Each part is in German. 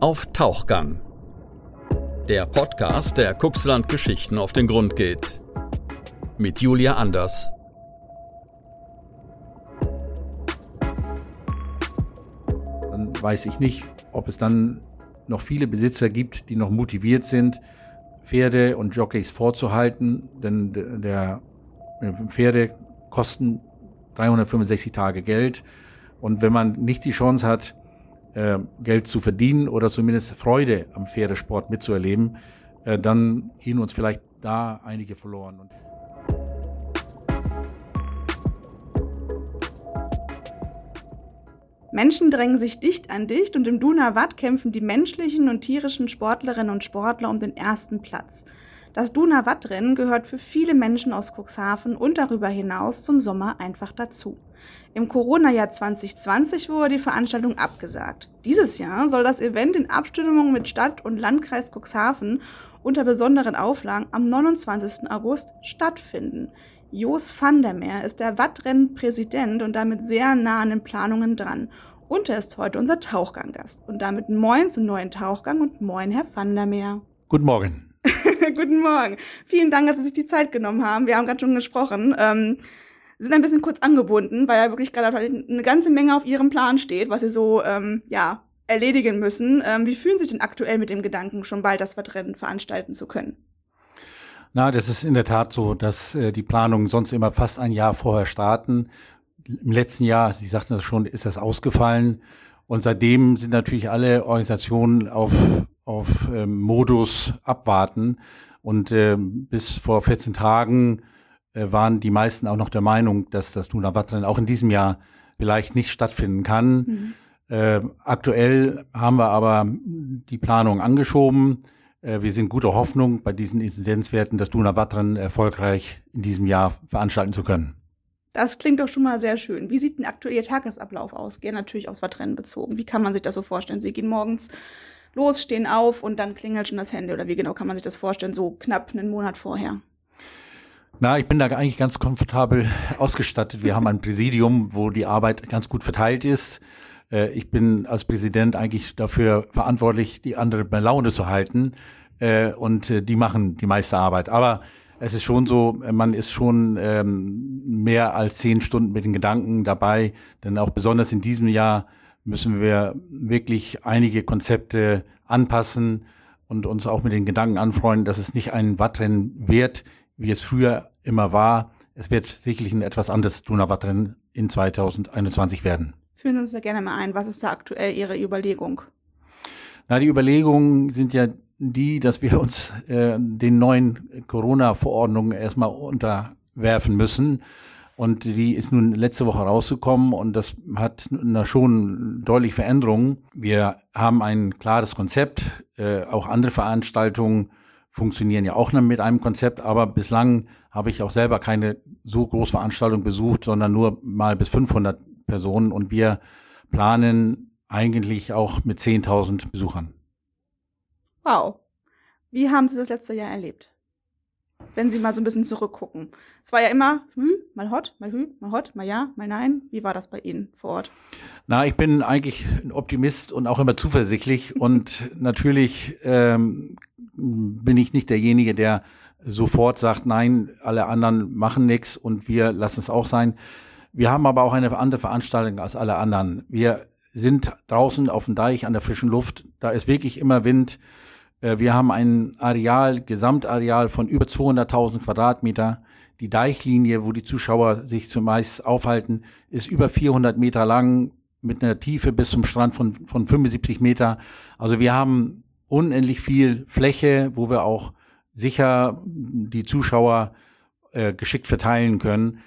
Auf Tauchgang. Der Podcast, der Kuxland Geschichten auf den Grund geht. Mit Julia Anders. Dann weiß ich nicht, ob es dann noch viele Besitzer gibt, die noch motiviert sind, Pferde und Jockeys vorzuhalten, denn der Pferde kosten 365 Tage Geld und wenn man nicht die Chance hat, äh, Geld zu verdienen oder zumindest Freude am Pferdesport mitzuerleben, äh, dann gehen uns vielleicht da einige verloren. Menschen drängen sich dicht an dicht und im Duna Watt kämpfen die menschlichen und tierischen Sportlerinnen und Sportler um den ersten Platz. Das Duna Watt-Rennen gehört für viele Menschen aus Cuxhaven und darüber hinaus zum Sommer einfach dazu. Im Corona-Jahr 2020 wurde die Veranstaltung abgesagt. Dieses Jahr soll das Event in Abstimmung mit Stadt und Landkreis Cuxhaven unter besonderen Auflagen am 29. August stattfinden. Jos van der Meer ist der Wattrennen-Präsident und damit sehr nah an den Planungen dran. Und er ist heute unser Tauchganggast. Und damit moin zum neuen Tauchgang und moin, Herr van der Meer. Guten Morgen. Guten Morgen. Vielen Dank, dass Sie sich die Zeit genommen haben. Wir haben gerade schon gesprochen. Ähm, Sie sind ein bisschen kurz angebunden, weil ja wirklich gerade eine ganze Menge auf Ihrem Plan steht, was Sie so ähm, ja, erledigen müssen. Ähm, wie fühlen Sie sich denn aktuell mit dem Gedanken, schon bald das Wettrennen veranstalten zu können? Na, das ist in der Tat so, dass äh, die Planungen sonst immer fast ein Jahr vorher starten. Im letzten Jahr, Sie sagten das schon, ist das ausgefallen. Und seitdem sind natürlich alle Organisationen auf, auf ähm, Modus abwarten. Und äh, bis vor 14 Tagen äh, waren die meisten auch noch der Meinung, dass das Duna Wattrennen auch in diesem Jahr vielleicht nicht stattfinden kann. Mhm. Äh, aktuell haben wir aber die Planung angeschoben. Äh, wir sind guter Hoffnung bei diesen Inzidenzwerten, das Duna Wattrennen erfolgreich in diesem Jahr veranstalten zu können. Das klingt doch schon mal sehr schön. Wie sieht denn aktuell Ihr Tagesablauf aus? Gehen natürlich aufs Wattrennen bezogen. Wie kann man sich das so vorstellen? Sie gehen morgens los, stehen auf und dann klingelt schon das Handy. Oder wie genau kann man sich das vorstellen, so knapp einen Monat vorher? Na, ich bin da eigentlich ganz komfortabel ausgestattet. Wir haben ein Präsidium, wo die Arbeit ganz gut verteilt ist. Äh, ich bin als Präsident eigentlich dafür verantwortlich, die andere bei Laune zu halten. Äh, und äh, die machen die meiste Arbeit. Aber es ist schon so, man ist schon ähm, mehr als zehn Stunden mit den Gedanken dabei, denn auch besonders in diesem Jahr müssen wir wirklich einige Konzepte anpassen und uns auch mit den Gedanken anfreunden, dass es nicht ein Wattrennen wird, wie es früher immer war. Es wird sicherlich ein etwas anderes Donauwattrennen in 2021 werden. Führen Sie uns da gerne mal ein. Was ist da aktuell Ihre Überlegung? Na, die Überlegungen sind ja die, dass wir uns äh, den neuen Corona-Verordnungen erstmal unterwerfen müssen. Und die ist nun letzte Woche rausgekommen und das hat na, schon deutlich Veränderungen. Wir haben ein klares Konzept. Äh, auch andere Veranstaltungen funktionieren ja auch mit einem Konzept, aber bislang habe ich auch selber keine so große Veranstaltung besucht, sondern nur mal bis 500 Personen und wir planen eigentlich auch mit 10.000 Besuchern. Wow. Wie haben Sie das letzte Jahr erlebt? Wenn Sie mal so ein bisschen zurückgucken. Es war ja immer hü, mal hot, mal hü, mal hot, mal ja, mal nein. Wie war das bei Ihnen vor Ort? Na, ich bin eigentlich ein Optimist und auch immer zuversichtlich. und natürlich ähm, bin ich nicht derjenige, der sofort sagt, nein, alle anderen machen nichts und wir lassen es auch sein. Wir haben aber auch eine andere Veranstaltung als alle anderen. Wir sind draußen auf dem Deich an der frischen Luft. Da ist wirklich immer Wind. Äh, wir haben ein Areal, Gesamtareal von über 200.000 Quadratmeter. Die Deichlinie, wo die Zuschauer sich zumeist aufhalten, ist über 400 Meter lang mit einer Tiefe bis zum Strand von, von 75 Meter. Also wir haben unendlich viel Fläche, wo wir auch sicher die Zuschauer äh, geschickt verteilen können.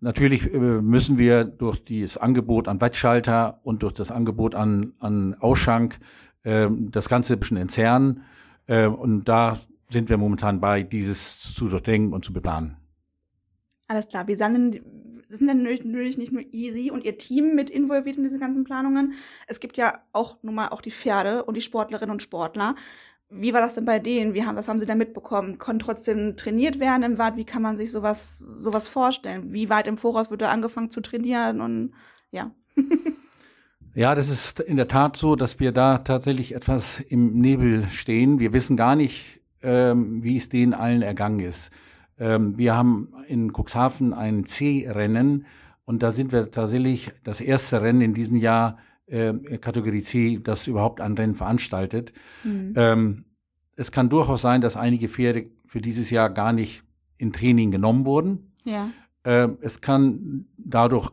Natürlich äh, müssen wir durch das Angebot an Wettschalter und durch das Angebot an, an Ausschank äh, das Ganze ein bisschen entzerren. Äh, und da sind wir momentan bei, dieses zu durchdenken und zu beplanen. Alles klar. Wir sind, sind dann natürlich nicht nur Easy und ihr Team mit involviert in diese ganzen Planungen. Es gibt ja auch nun mal auch die Pferde und die Sportlerinnen und Sportler. Wie war das denn bei denen? Wie haben, was haben sie da mitbekommen? Konnten trotzdem trainiert werden im Wald? Wie kann man sich sowas, sowas vorstellen? Wie weit im Voraus wird da angefangen zu trainieren? Und ja. Ja, das ist in der Tat so, dass wir da tatsächlich etwas im Nebel stehen. Wir wissen gar nicht, ähm, wie es denen allen ergangen ist. Ähm, wir haben in Cuxhaven ein C-Rennen und da sind wir tatsächlich das erste Rennen in diesem Jahr äh, Kategorie C, das überhaupt ein Rennen veranstaltet. Mhm. Ähm, es kann durchaus sein, dass einige Pferde für dieses Jahr gar nicht in Training genommen wurden. Ja. Äh, es kann dadurch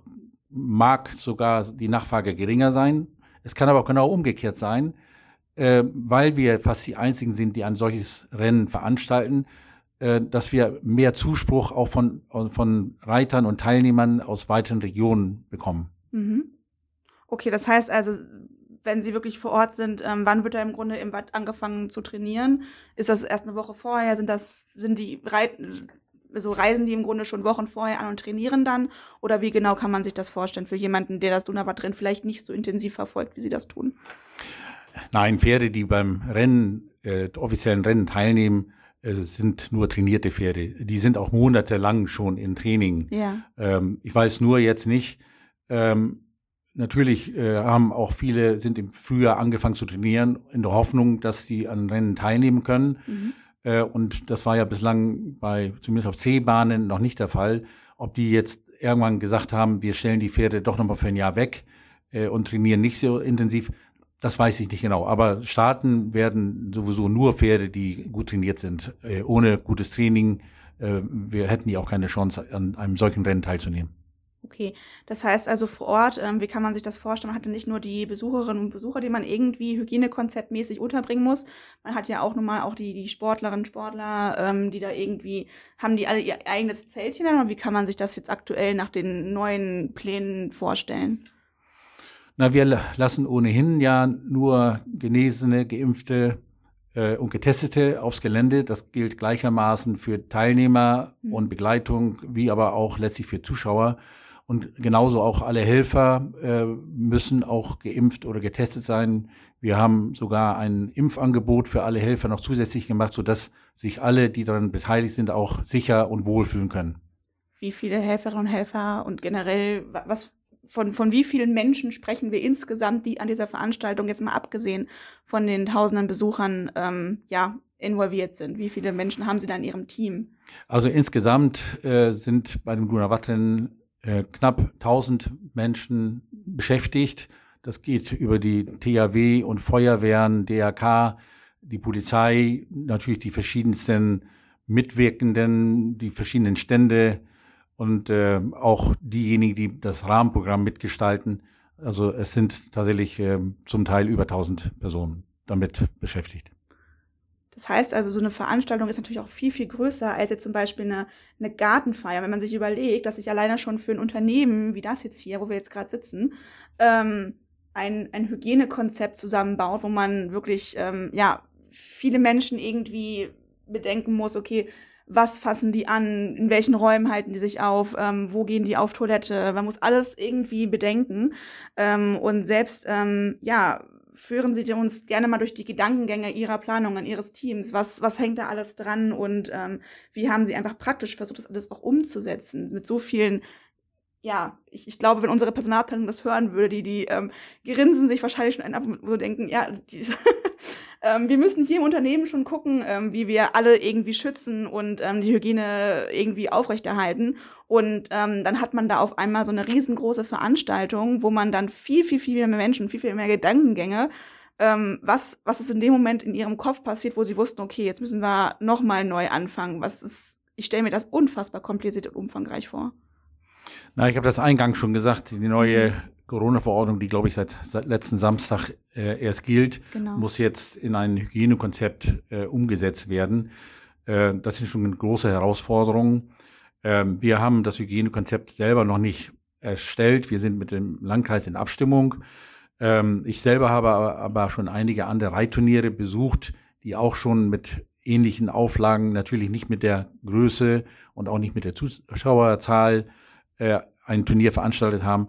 mag sogar die Nachfrage geringer sein. Es kann aber auch genau umgekehrt sein, äh, weil wir fast die einzigen sind, die ein solches Rennen veranstalten, äh, dass wir mehr Zuspruch auch von, von Reitern und Teilnehmern aus weiteren Regionen bekommen. Mhm. Okay, das heißt also, wenn Sie wirklich vor Ort sind, ähm, wann wird er im Grunde im Watt angefangen zu trainieren? Ist das erst eine Woche vorher? Sind das sind die Reit so reisen die im Grunde schon Wochen vorher an und trainieren dann? Oder wie genau kann man sich das vorstellen für jemanden, der das Donauwatt-Rennen vielleicht nicht so intensiv verfolgt, wie sie das tun? Nein, Pferde, die beim Rennen, äh, offiziellen Rennen teilnehmen, äh, sind nur trainierte Pferde. Die sind auch monatelang schon in Training. Ja. Ähm, ich weiß nur jetzt nicht, ähm, Natürlich äh, haben auch viele, sind im Frühjahr angefangen zu trainieren, in der Hoffnung, dass sie an Rennen teilnehmen können. Mhm. Äh, und das war ja bislang bei, zumindest auf C-Bahnen, noch nicht der Fall. Ob die jetzt irgendwann gesagt haben, wir stellen die Pferde doch nochmal für ein Jahr weg äh, und trainieren nicht so intensiv, das weiß ich nicht genau. Aber starten werden sowieso nur Pferde, die gut trainiert sind. Äh, ohne gutes Training, wir hätten die auch keine Chance, an einem solchen Rennen teilzunehmen. Okay, das heißt also vor Ort, ähm, wie kann man sich das vorstellen? Man hat ja nicht nur die Besucherinnen und Besucher, die man irgendwie hygienekonzeptmäßig unterbringen muss. Man hat ja auch nun mal auch die, die Sportlerinnen, Sportler, ähm, die da irgendwie, haben die alle ihr eigenes Zeltchen dann? Oder wie kann man sich das jetzt aktuell nach den neuen Plänen vorstellen? Na, wir lassen ohnehin ja nur Genesene, Geimpfte äh, und Getestete aufs Gelände. Das gilt gleichermaßen für Teilnehmer mhm. und Begleitung, wie aber auch letztlich für Zuschauer. Und genauso auch alle Helfer äh, müssen auch geimpft oder getestet sein. Wir haben sogar ein Impfangebot für alle Helfer noch zusätzlich gemacht, sodass sich alle, die daran beteiligt sind, auch sicher und wohlfühlen können. Wie viele Helferinnen und Helfer und generell, was, von, von wie vielen Menschen sprechen wir insgesamt, die an dieser Veranstaltung jetzt mal abgesehen von den tausenden Besuchern ähm, ja, involviert sind? Wie viele Menschen haben Sie da in Ihrem Team? Also insgesamt äh, sind bei dem Dunavattrennen äh, knapp 1000 Menschen beschäftigt. Das geht über die THW und Feuerwehren, DRK, die Polizei, natürlich die verschiedensten Mitwirkenden, die verschiedenen Stände und äh, auch diejenigen, die das Rahmenprogramm mitgestalten. Also es sind tatsächlich äh, zum Teil über 1000 Personen damit beschäftigt. Das heißt also, so eine Veranstaltung ist natürlich auch viel, viel größer als jetzt zum Beispiel eine, eine Gartenfeier. Wenn man sich überlegt, dass sich alleine schon für ein Unternehmen wie das jetzt hier, wo wir jetzt gerade sitzen, ähm, ein, ein Hygienekonzept zusammenbaut, wo man wirklich ähm, ja, viele Menschen irgendwie bedenken muss, okay, was fassen die an, in welchen Räumen halten die sich auf, ähm, wo gehen die auf Toilette, man muss alles irgendwie bedenken. Ähm, und selbst, ähm, ja, führen Sie uns gerne mal durch die Gedankengänge Ihrer Planungen, Ihres Teams. Was, was hängt da alles dran und ähm, wie haben Sie einfach praktisch versucht, das alles auch umzusetzen mit so vielen ja, ich, ich glaube, wenn unsere Personalabteilung das hören würde, die, die ähm, grinsen sich wahrscheinlich schon ein so denken, ja, die, ähm, wir müssen hier im Unternehmen schon gucken, ähm, wie wir alle irgendwie schützen und ähm, die Hygiene irgendwie aufrechterhalten. Und ähm, dann hat man da auf einmal so eine riesengroße Veranstaltung, wo man dann viel, viel, viel mehr Menschen, viel, viel mehr Gedankengänge ähm, was, was ist in dem Moment in ihrem Kopf passiert, wo sie wussten, okay, jetzt müssen wir nochmal neu anfangen. Was ist, ich stelle mir das unfassbar kompliziert und umfangreich vor. Na, ich habe das eingangs schon gesagt, die neue mhm. Corona-Verordnung, die, glaube ich, seit, seit letzten Samstag äh, erst gilt, genau. muss jetzt in ein Hygienekonzept äh, umgesetzt werden. Äh, das sind schon große Herausforderungen. Ähm, wir haben das Hygienekonzept selber noch nicht erstellt. Wir sind mit dem Landkreis in Abstimmung. Ähm, ich selber habe aber schon einige andere Reitturniere besucht, die auch schon mit ähnlichen Auflagen, natürlich nicht mit der Größe und auch nicht mit der Zuschauerzahl, äh, ein Turnier veranstaltet haben.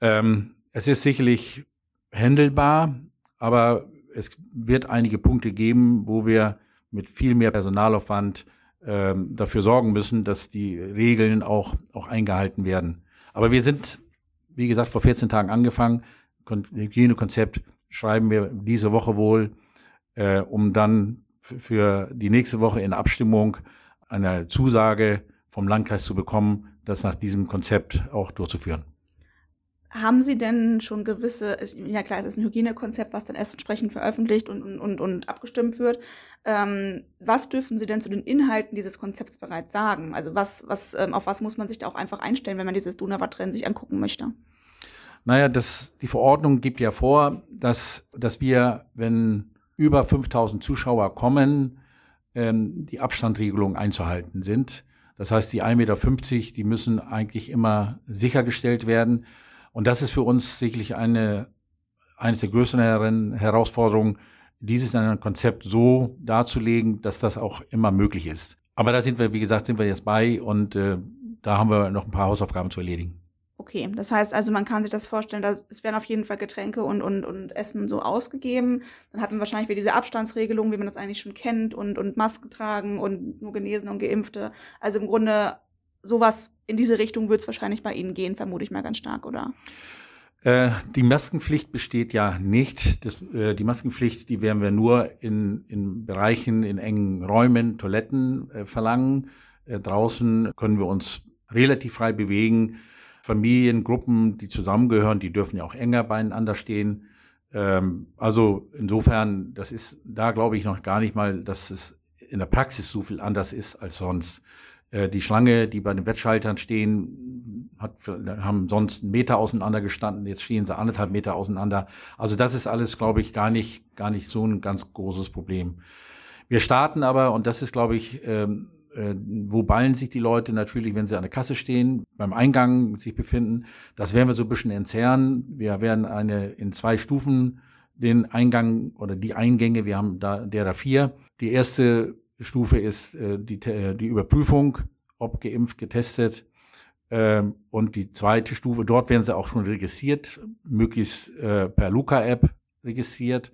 Ähm, es ist sicherlich händelbar, aber es wird einige Punkte geben, wo wir mit viel mehr Personalaufwand ähm, dafür sorgen müssen, dass die Regeln auch, auch eingehalten werden. Aber wir sind, wie gesagt, vor 14 Tagen angefangen. Hygienekonzept schreiben wir diese Woche wohl, äh, um dann für die nächste Woche in Abstimmung eine Zusage vom Landkreis zu bekommen, das nach diesem Konzept auch durchzuführen. Haben Sie denn schon gewisse, ja klar, es ist ein Hygienekonzept, was dann erst entsprechend veröffentlicht und, und, und abgestimmt wird. Ähm, was dürfen Sie denn zu den Inhalten dieses Konzepts bereits sagen? Also was, was, ähm, auf was muss man sich da auch einfach einstellen, wenn man dieses Donauwatt-Rennen sich angucken möchte? Naja, das, die Verordnung gibt ja vor, dass, dass wir, wenn über 5000 Zuschauer kommen, ähm, die Abstandregelungen einzuhalten sind. Das heißt, die 1,50 Meter, die müssen eigentlich immer sichergestellt werden. Und das ist für uns sicherlich eine, eines der größeren Herausforderungen, dieses in einem Konzept so darzulegen, dass das auch immer möglich ist. Aber da sind wir, wie gesagt, sind wir jetzt bei und äh, da haben wir noch ein paar Hausaufgaben zu erledigen. Okay, das heißt also, man kann sich das vorstellen, dass es werden auf jeden Fall Getränke und, und, und Essen so ausgegeben. Dann hat man wahrscheinlich wieder diese Abstandsregelung, wie man das eigentlich schon kennt, und, und Masken tragen und nur Genesene und Geimpfte. Also im Grunde sowas in diese Richtung wird es wahrscheinlich bei Ihnen gehen, vermute ich mal ganz stark, oder? Äh, die Maskenpflicht besteht ja nicht. Das, äh, die Maskenpflicht, die werden wir nur in, in Bereichen, in engen Räumen, Toiletten äh, verlangen. Äh, draußen können wir uns relativ frei bewegen. Familiengruppen, die zusammengehören, die dürfen ja auch enger beieinander stehen. Ähm, also insofern, das ist da glaube ich noch gar nicht mal, dass es in der Praxis so viel anders ist als sonst. Äh, die Schlange, die bei den Wettschaltern stehen, hat, haben sonst einen Meter auseinander gestanden, jetzt stehen sie anderthalb Meter auseinander. Also das ist alles, glaube ich, gar nicht, gar nicht so ein ganz großes Problem. Wir starten aber, und das ist, glaube ich, ähm, äh, wo ballen sich die Leute natürlich, wenn sie an der Kasse stehen, beim Eingang sich befinden. Das werden wir so ein bisschen entzerren. Wir werden eine in zwei Stufen den Eingang oder die Eingänge, wir haben da derer vier. Die erste Stufe ist äh, die, äh, die Überprüfung, ob geimpft, getestet. Ähm, und die zweite Stufe, dort werden sie auch schon registriert, möglichst äh, per Luca-App registriert.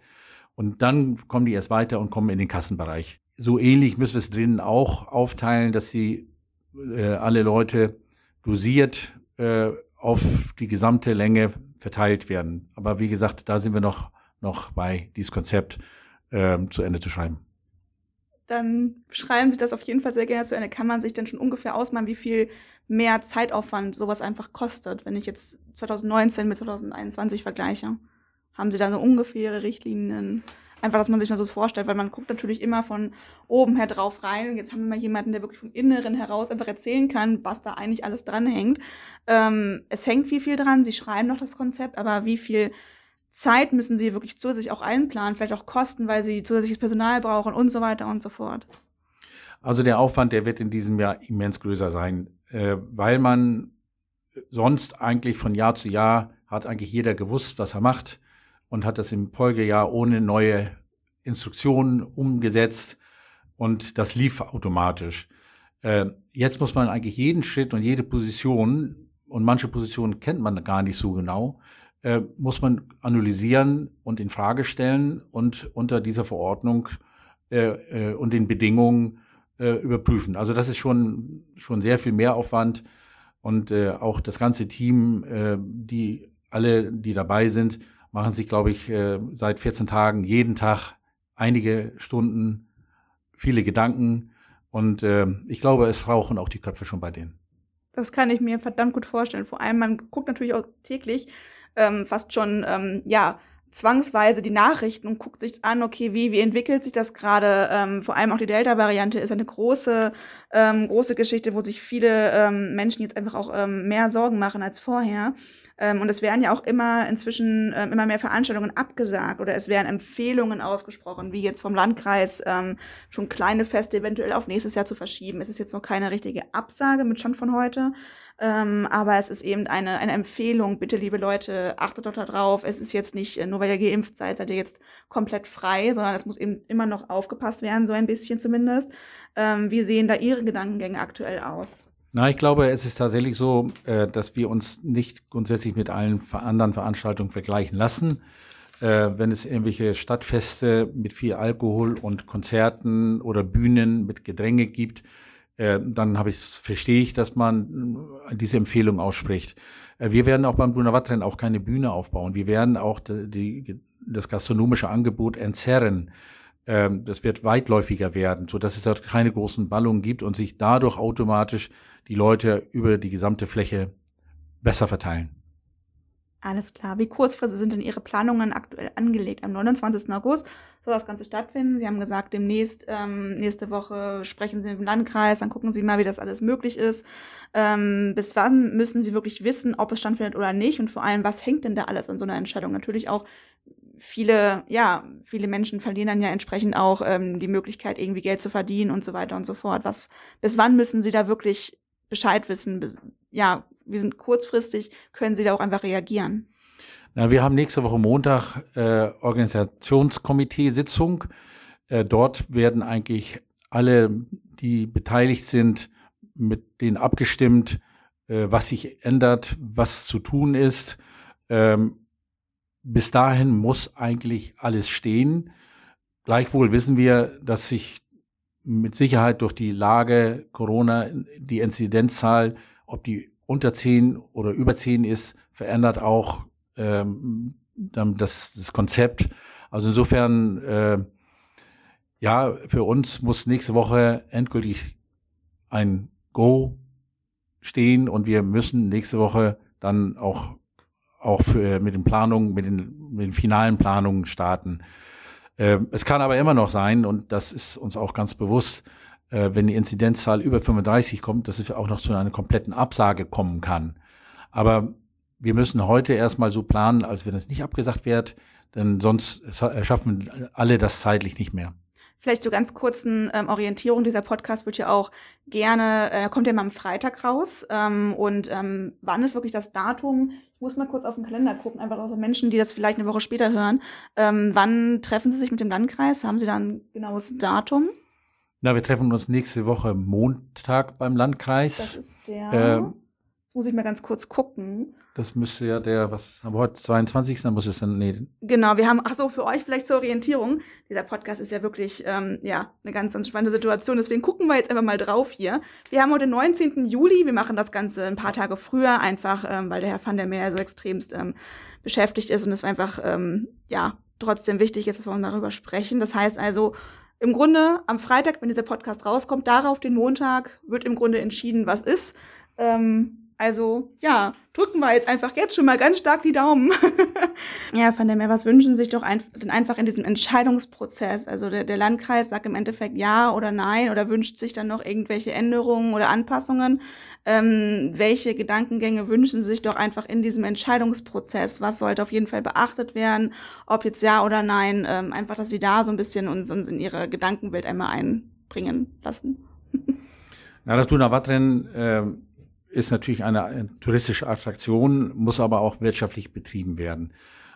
Und dann kommen die erst weiter und kommen in den Kassenbereich. So ähnlich müssen wir es drinnen auch aufteilen, dass sie äh, alle Leute dosiert äh, auf die gesamte Länge verteilt werden. Aber wie gesagt, da sind wir noch, noch bei, dieses Konzept äh, zu Ende zu schreiben dann schreiben Sie das auf jeden Fall sehr gerne zu Ende. Kann man sich denn schon ungefähr ausmalen, wie viel mehr Zeitaufwand sowas einfach kostet, wenn ich jetzt 2019 mit 2021 vergleiche? Haben Sie da so ungefähre Richtlinien? Einfach, dass man sich mal so vorstellt, weil man guckt natürlich immer von oben her drauf rein. Und jetzt haben wir mal jemanden, der wirklich vom Inneren heraus einfach erzählen kann, was da eigentlich alles dranhängt. Ähm, es hängt viel, viel dran. Sie schreiben noch das Konzept, aber wie viel Zeit müssen sie wirklich zusätzlich auch einplanen, vielleicht auch Kosten, weil sie zusätzliches Personal brauchen und so weiter und so fort. Also der Aufwand, der wird in diesem Jahr immens größer sein, äh, weil man sonst eigentlich von Jahr zu Jahr hat eigentlich jeder gewusst, was er macht und hat das im Folgejahr ohne neue Instruktionen umgesetzt und das lief automatisch. Äh, jetzt muss man eigentlich jeden Schritt und jede Position und manche Positionen kennt man gar nicht so genau, äh, muss man analysieren und in Frage stellen und unter dieser Verordnung äh, äh, und den Bedingungen äh, überprüfen. Also das ist schon, schon sehr viel Mehraufwand und äh, auch das ganze Team, die alle, die dabei sind, machen sich, glaube ich, äh, seit 14 Tagen jeden Tag einige Stunden, viele Gedanken und äh, ich glaube, es rauchen auch die Köpfe schon bei denen. Das kann ich mir verdammt gut vorstellen. Vor allem, man guckt natürlich auch täglich ähm, fast schon, ähm, ja, zwangsweise die Nachrichten und guckt sich an, okay, wie, wie entwickelt sich das gerade? Ähm, vor allem auch die Delta-Variante ist eine große, ähm, große Geschichte, wo sich viele ähm, Menschen jetzt einfach auch ähm, mehr Sorgen machen als vorher. Ähm, und es werden ja auch immer inzwischen ähm, immer mehr Veranstaltungen abgesagt oder es werden Empfehlungen ausgesprochen, wie jetzt vom Landkreis ähm, schon kleine Feste eventuell auf nächstes Jahr zu verschieben. Es ist jetzt noch keine richtige Absage mit Stand von heute. Ähm, aber es ist eben eine, eine Empfehlung. Bitte, liebe Leute, achtet doch darauf. Es ist jetzt nicht, äh, nur weil ihr geimpft seid, seid ihr jetzt komplett frei, sondern es muss eben immer noch aufgepasst werden, so ein bisschen zumindest. Ähm, wie sehen da Ihre Gedankengänge aktuell aus? Na, ich glaube, es ist tatsächlich so, äh, dass wir uns nicht grundsätzlich mit allen anderen Veranstaltungen vergleichen lassen. Äh, wenn es irgendwelche Stadtfeste mit viel Alkohol und Konzerten oder Bühnen mit Gedränge gibt, äh, dann habe ich, verstehe ich, dass man äh, diese Empfehlung ausspricht. Äh, wir werden auch beim Brunner auch keine Bühne aufbauen. Wir werden auch die, die, das gastronomische Angebot entzerren. Ähm, das wird weitläufiger werden, so dass es dort keine großen Ballungen gibt und sich dadurch automatisch die Leute über die gesamte Fläche besser verteilen. Alles klar. Wie kurzfristig sind denn Ihre Planungen aktuell angelegt? Am 29. August soll das Ganze stattfinden. Sie haben gesagt, demnächst, ähm, nächste Woche sprechen Sie mit dem Landkreis, dann gucken Sie mal, wie das alles möglich ist. Ähm, bis wann müssen Sie wirklich wissen, ob es stattfindet oder nicht? Und vor allem, was hängt denn da alles an so einer Entscheidung? Natürlich auch viele, ja, viele Menschen verlieren dann ja entsprechend auch ähm, die Möglichkeit, irgendwie Geld zu verdienen und so weiter und so fort. Was, bis wann müssen Sie da wirklich Bescheid wissen? Bis, ja, wir sind kurzfristig, können Sie da auch einfach reagieren? Na, wir haben nächste Woche Montag äh, Organisationskomitee-Sitzung. Äh, dort werden eigentlich alle, die beteiligt sind, mit denen abgestimmt, äh, was sich ändert, was zu tun ist. Ähm, bis dahin muss eigentlich alles stehen. Gleichwohl wissen wir, dass sich mit Sicherheit durch die Lage Corona die Inzidenzzahl, ob die unter 10 oder über 10 ist, verändert auch ähm, das, das Konzept. Also insofern, äh, ja, für uns muss nächste Woche endgültig ein Go stehen und wir müssen nächste Woche dann auch, auch für, mit den Planungen, mit den, mit den finalen Planungen starten. Äh, es kann aber immer noch sein, und das ist uns auch ganz bewusst, äh, wenn die Inzidenzzahl über 35 kommt, dass es auch noch zu einer kompletten Absage kommen kann. Aber wir müssen heute erstmal so planen, als wenn es nicht abgesagt wird, denn sonst schaffen alle das zeitlich nicht mehr. Vielleicht so ganz kurzen ähm, Orientierung. Dieser Podcast wird ja auch gerne, äh, kommt ja mal am Freitag raus. Ähm, und ähm, wann ist wirklich das Datum? Ich muss mal kurz auf den Kalender gucken, einfach außer Menschen, die das vielleicht eine Woche später hören. Ähm, wann treffen Sie sich mit dem Landkreis? Haben Sie da ein genaues Datum? Na, wir treffen uns nächste Woche Montag beim Landkreis. Das ist der. Äh, muss ich mal ganz kurz gucken. Das müsste ja der, was haben wir heute, 22. Dann muss es dann, nee. Genau, wir haben, ach so, für euch vielleicht zur Orientierung. Dieser Podcast ist ja wirklich, ähm, ja, eine ganz, ganz spannende Situation. Deswegen gucken wir jetzt einfach mal drauf hier. Wir haben heute den 19. Juli. Wir machen das Ganze ein paar Tage früher, einfach, ähm, weil der Herr van der Meer so extremst ähm, beschäftigt ist und es einfach, ähm, ja, trotzdem wichtig ist, dass wir darüber sprechen. Das heißt also, im Grunde am Freitag, wenn dieser Podcast rauskommt, darauf den Montag wird im Grunde entschieden, was ist. Ähm, also ja, drücken wir jetzt einfach jetzt schon mal ganz stark die Daumen. ja, von dem her, was wünschen sich doch ein, denn einfach in diesem Entscheidungsprozess? Also der, der Landkreis sagt im Endeffekt ja oder nein oder wünscht sich dann noch irgendwelche Änderungen oder Anpassungen. Ähm, welche Gedankengänge wünschen sich doch einfach in diesem Entscheidungsprozess? Was sollte auf jeden Fall beachtet werden? Ob jetzt ja oder nein? Ähm, einfach, dass sie da so ein bisschen uns, uns in ihre Gedankenwelt einmal einbringen lassen. Na, das Donauwattrennen äh ist natürlich eine touristische Attraktion, muss aber auch wirtschaftlich betrieben werden.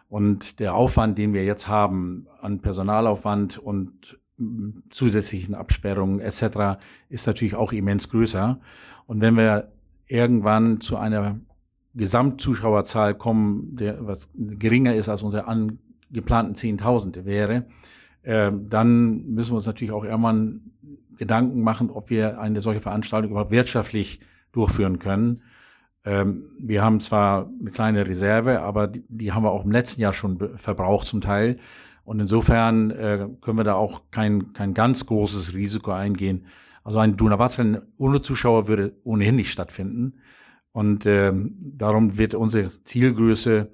Und der Aufwand, den wir jetzt haben an Personalaufwand und zusätzlichen Absperrungen etc., ist natürlich auch immens größer. Und wenn wir irgendwann zu einer Gesamtzuschauerzahl kommen, der was geringer ist als unsere angeplanten 10.000 wäre, äh, dann müssen wir uns natürlich auch irgendwann Gedanken machen, ob wir eine solche Veranstaltung überhaupt wirtschaftlich durchführen können. Ähm, wir haben zwar eine kleine Reserve, aber die, die, haben wir auch im letzten Jahr schon verbraucht zum Teil. Und insofern äh, können wir da auch kein, kein ganz großes Risiko eingehen. Also ein Dunawatren ohne Zuschauer würde ohnehin nicht stattfinden. Und ähm, darum wird unsere Zielgröße,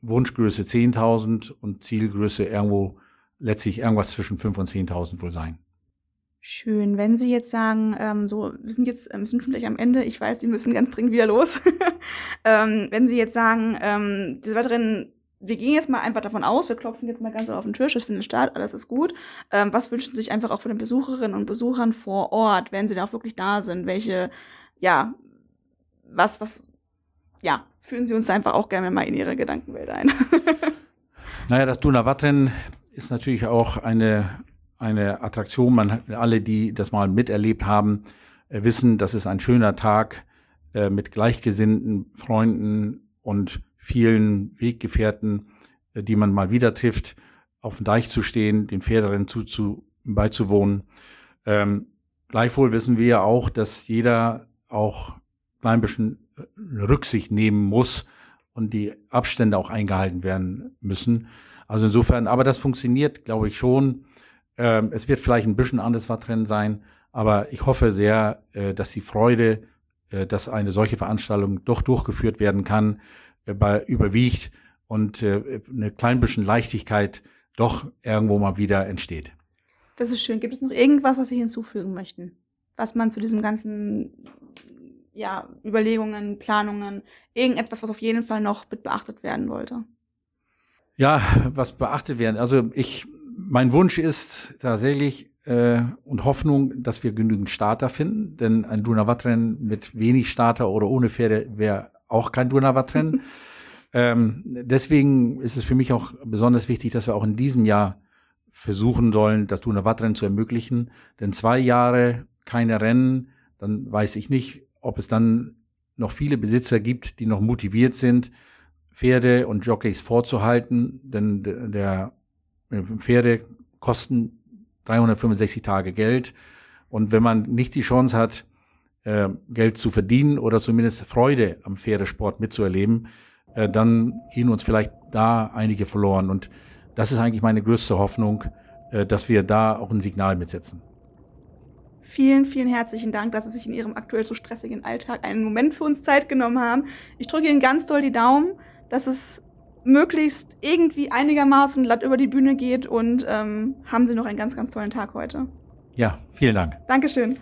Wunschgröße 10.000 und Zielgröße irgendwo letztlich irgendwas zwischen 5.000 und 10.000 wohl sein. Schön. Wenn Sie jetzt sagen, ähm, so, wir sind jetzt, ähm, wir sind schon gleich am Ende, ich weiß, Sie müssen ganz dringend wieder los. ähm, wenn Sie jetzt sagen, ähm, das Wettrennen, wir gehen jetzt mal einfach davon aus, wir klopfen jetzt mal ganz auf den Tisch, es findet statt, alles ist gut. Ähm, was wünschen Sie sich einfach auch von den Besucherinnen und Besuchern vor Ort, wenn sie da auch wirklich da sind? Welche, ja, was, was, ja, führen Sie uns einfach auch gerne mal in Ihre Gedankenwelt ein. naja, das Donauwattrennen ist natürlich auch eine eine Attraktion. Man, alle, die das mal miterlebt haben, äh, wissen, das ist ein schöner Tag äh, mit gleichgesinnten Freunden und vielen Weggefährten, äh, die man mal wieder trifft, auf dem Deich zu stehen, den Pferderennen zu, zu, beizuwohnen. Ähm, gleichwohl wissen wir ja auch, dass jeder auch ein bisschen Rücksicht nehmen muss und die Abstände auch eingehalten werden müssen. Also insofern, aber das funktioniert, glaube ich, schon. Ähm, es wird vielleicht ein bisschen anders Wettrennen sein, aber ich hoffe sehr, äh, dass die Freude, äh, dass eine solche Veranstaltung doch durchgeführt werden kann, äh, bei, überwiegt und äh, eine klein bisschen Leichtigkeit doch irgendwo mal wieder entsteht. Das ist schön. Gibt es noch irgendwas, was Sie hinzufügen möchten? Was man zu diesem ganzen ja, Überlegungen, Planungen, irgendetwas, was auf jeden Fall noch beachtet werden wollte? Ja, was beachtet werden. Also ich, mein Wunsch ist tatsächlich äh, und Hoffnung, dass wir genügend Starter finden, denn ein Dunavattrennen mit wenig Starter oder ohne Pferde wäre auch kein Dunavattrennen. ähm, deswegen ist es für mich auch besonders wichtig, dass wir auch in diesem Jahr versuchen sollen, das Dunavattrennen zu ermöglichen. Denn zwei Jahre keine Rennen, dann weiß ich nicht, ob es dann noch viele Besitzer gibt, die noch motiviert sind, Pferde und Jockeys vorzuhalten, denn der Pferde kosten 365 Tage Geld und wenn man nicht die Chance hat, äh, Geld zu verdienen oder zumindest Freude am Pferdesport mitzuerleben, äh, dann gehen uns vielleicht da einige verloren und das ist eigentlich meine größte Hoffnung, dass wir da auch ein Signal mitsetzen. Vielen, vielen herzlichen Dank, dass Sie sich in Ihrem aktuell so stressigen Alltag einen Moment für uns Zeit genommen haben. Ich drücke Ihnen ganz doll die Daumen, dass es möglichst irgendwie einigermaßen glatt über die Bühne geht und ähm, haben Sie noch einen ganz, ganz tollen Tag heute. Ja, vielen Dank. Dankeschön.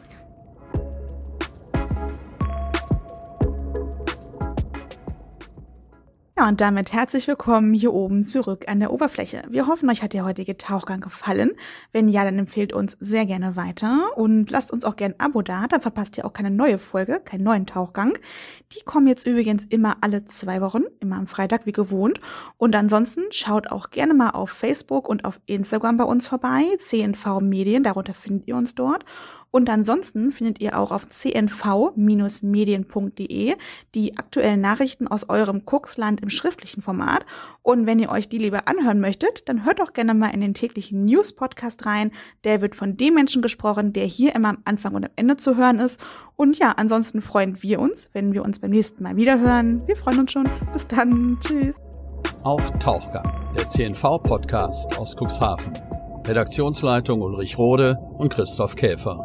Und damit herzlich willkommen hier oben zurück an der Oberfläche. Wir hoffen, euch hat der heutige Tauchgang gefallen. Wenn ja, dann empfehlt uns sehr gerne weiter und lasst uns auch gerne ein Abo da, dann verpasst ihr auch keine neue Folge, keinen neuen Tauchgang. Die kommen jetzt übrigens immer alle zwei Wochen, immer am Freitag wie gewohnt. Und ansonsten schaut auch gerne mal auf Facebook und auf Instagram bei uns vorbei, CNV Medien, darunter findet ihr uns dort. Und ansonsten findet ihr auch auf cnv-medien.de die aktuellen Nachrichten aus eurem Kuxland im schriftlichen Format. Und wenn ihr euch die lieber anhören möchtet, dann hört doch gerne mal in den täglichen News-Podcast rein. Der wird von dem Menschen gesprochen, der hier immer am Anfang und am Ende zu hören ist. Und ja, ansonsten freuen wir uns, wenn wir uns beim nächsten Mal wieder hören. Wir freuen uns schon. Bis dann. Tschüss. Auf Tauchgang, der CNV-Podcast aus Cuxhaven. Redaktionsleitung Ulrich Rode und Christoph Käfer.